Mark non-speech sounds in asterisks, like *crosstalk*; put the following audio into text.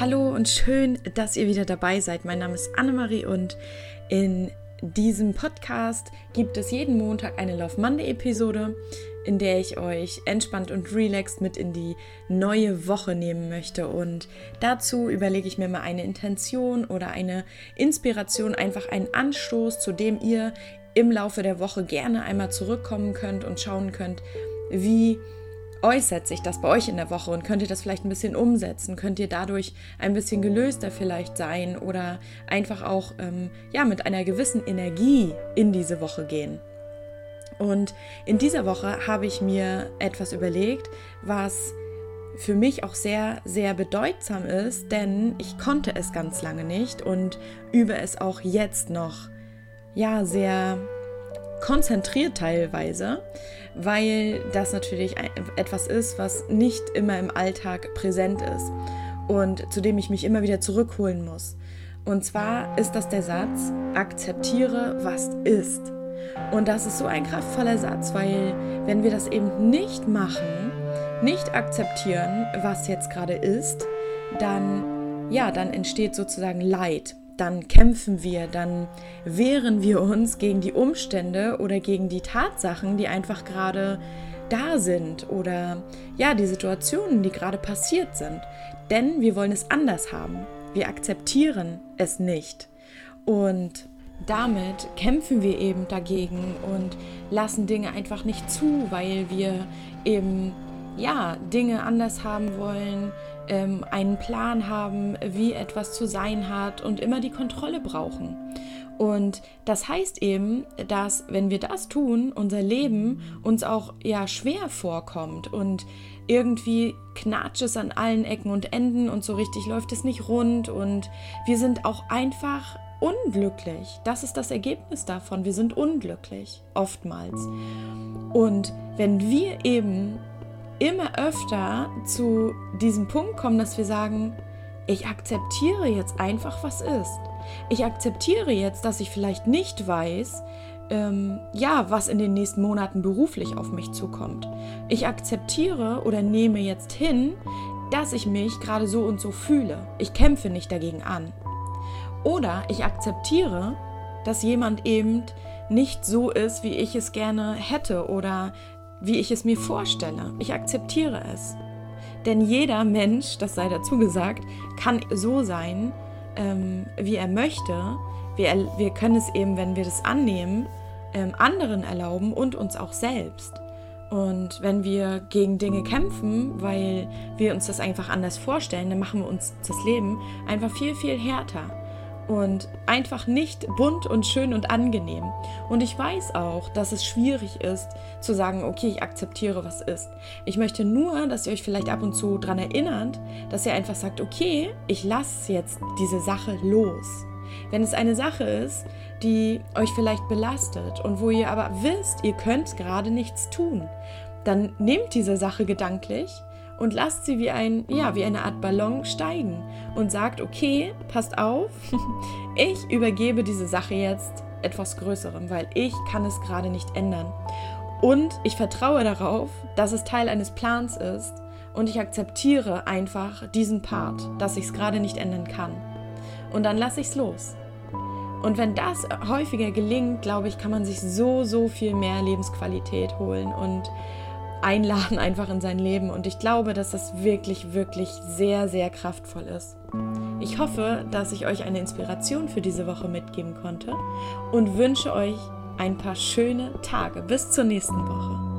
Hallo und schön, dass ihr wieder dabei seid. Mein Name ist Annemarie und in diesem Podcast gibt es jeden Montag eine Love Monday Episode, in der ich euch entspannt und relaxed mit in die neue Woche nehmen möchte. Und dazu überlege ich mir mal eine Intention oder eine Inspiration, einfach einen Anstoß, zu dem ihr im Laufe der Woche gerne einmal zurückkommen könnt und schauen könnt, wie äußert sich das bei euch in der Woche und könnt ihr das vielleicht ein bisschen umsetzen? Könnt ihr dadurch ein bisschen gelöster vielleicht sein oder einfach auch ähm, ja, mit einer gewissen Energie in diese Woche gehen? Und in dieser Woche habe ich mir etwas überlegt, was für mich auch sehr, sehr bedeutsam ist, denn ich konnte es ganz lange nicht und übe es auch jetzt noch, ja, sehr konzentriert teilweise, weil das natürlich etwas ist, was nicht immer im Alltag präsent ist und zu dem ich mich immer wieder zurückholen muss. Und zwar ist das der Satz, akzeptiere, was ist. Und das ist so ein kraftvoller Satz, weil wenn wir das eben nicht machen, nicht akzeptieren, was jetzt gerade ist, dann ja, dann entsteht sozusagen Leid dann kämpfen wir, dann wehren wir uns gegen die Umstände oder gegen die Tatsachen, die einfach gerade da sind oder ja, die Situationen, die gerade passiert sind. Denn wir wollen es anders haben. Wir akzeptieren es nicht. Und damit kämpfen wir eben dagegen und lassen Dinge einfach nicht zu, weil wir eben ja, Dinge anders haben wollen, ähm, einen Plan haben, wie etwas zu sein hat und immer die Kontrolle brauchen. Und das heißt eben, dass wenn wir das tun, unser Leben uns auch ja schwer vorkommt und irgendwie knatscht es an allen Ecken und Enden und so richtig läuft es nicht rund und wir sind auch einfach unglücklich. Das ist das Ergebnis davon. Wir sind unglücklich, oftmals. Und wenn wir eben immer öfter zu diesem Punkt kommen, dass wir sagen, ich akzeptiere jetzt einfach, was ist. Ich akzeptiere jetzt, dass ich vielleicht nicht weiß, ähm, ja, was in den nächsten Monaten beruflich auf mich zukommt. Ich akzeptiere oder nehme jetzt hin, dass ich mich gerade so und so fühle. Ich kämpfe nicht dagegen an. Oder ich akzeptiere, dass jemand eben nicht so ist, wie ich es gerne hätte oder wie ich es mir vorstelle. Ich akzeptiere es. Denn jeder Mensch, das sei dazu gesagt, kann so sein, ähm, wie er möchte. Wir, wir können es eben, wenn wir das annehmen, ähm, anderen erlauben und uns auch selbst. Und wenn wir gegen Dinge kämpfen, weil wir uns das einfach anders vorstellen, dann machen wir uns das Leben einfach viel, viel härter und einfach nicht bunt und schön und angenehm. Und ich weiß auch, dass es schwierig ist zu sagen, okay, ich akzeptiere, was ist. Ich möchte nur, dass ihr euch vielleicht ab und zu daran erinnert, dass ihr einfach sagt, okay, ich lasse jetzt diese Sache los. Wenn es eine Sache ist, die euch vielleicht belastet und wo ihr aber wisst, ihr könnt gerade nichts tun, dann nehmt diese Sache gedanklich und lasst sie wie ein, ja, wie eine Art Ballon steigen und sagt, okay, passt auf, *laughs* ich übergebe diese Sache jetzt etwas Größerem, weil ich kann es gerade nicht ändern. Und ich vertraue darauf, dass es Teil eines Plans ist und ich akzeptiere einfach diesen Part, dass ich es gerade nicht ändern kann. Und dann lasse ich es los. Und wenn das häufiger gelingt, glaube ich, kann man sich so, so viel mehr Lebensqualität holen und einladen einfach in sein Leben. Und ich glaube, dass das wirklich, wirklich sehr, sehr kraftvoll ist. Ich hoffe, dass ich euch eine Inspiration für diese Woche mitgeben konnte und wünsche euch ein paar schöne Tage. Bis zur nächsten Woche.